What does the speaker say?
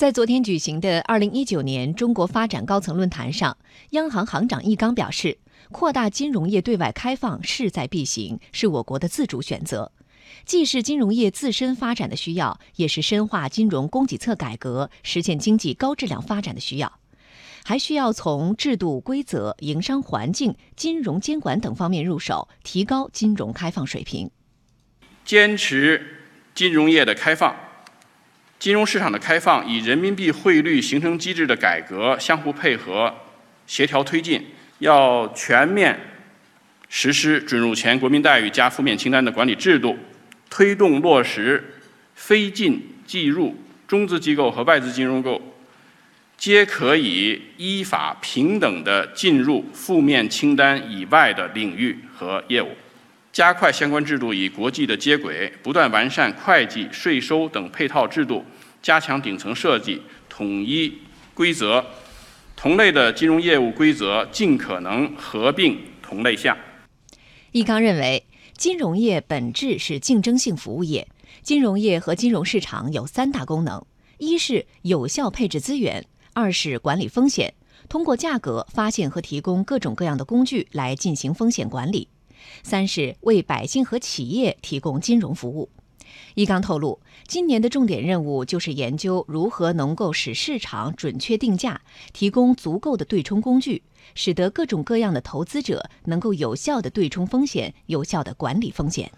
在昨天举行的二零一九年中国发展高层论坛上，央行行长易纲表示，扩大金融业对外开放势在必行，是我国的自主选择，既是金融业自身发展的需要，也是深化金融供给侧改革、实现经济高质量发展的需要。还需要从制度规则、营商环境、金融监管等方面入手，提高金融开放水平。坚持金融业的开放。金融市场的开放与人民币汇率形成机制的改革相互配合、协调推进，要全面实施准入前国民待遇加负面清单的管理制度，推动落实非进即入中资机构和外资金融机构皆可以依法平等地进入负面清单以外的领域和业务。加快相关制度与国际的接轨，不断完善会计、税收等配套制度，加强顶层设计，统一规则，同类的金融业务规则尽可能合并同类项。易纲认为，金融业本质是竞争性服务业，金融业和金融市场有三大功能：一是有效配置资源，二是管理风险，通过价格发现和提供各种各样的工具来进行风险管理。三是为百姓和企业提供金融服务。易纲透露，今年的重点任务就是研究如何能够使市场准确定价，提供足够的对冲工具，使得各种各样的投资者能够有效的对冲风险，有效的管理风险。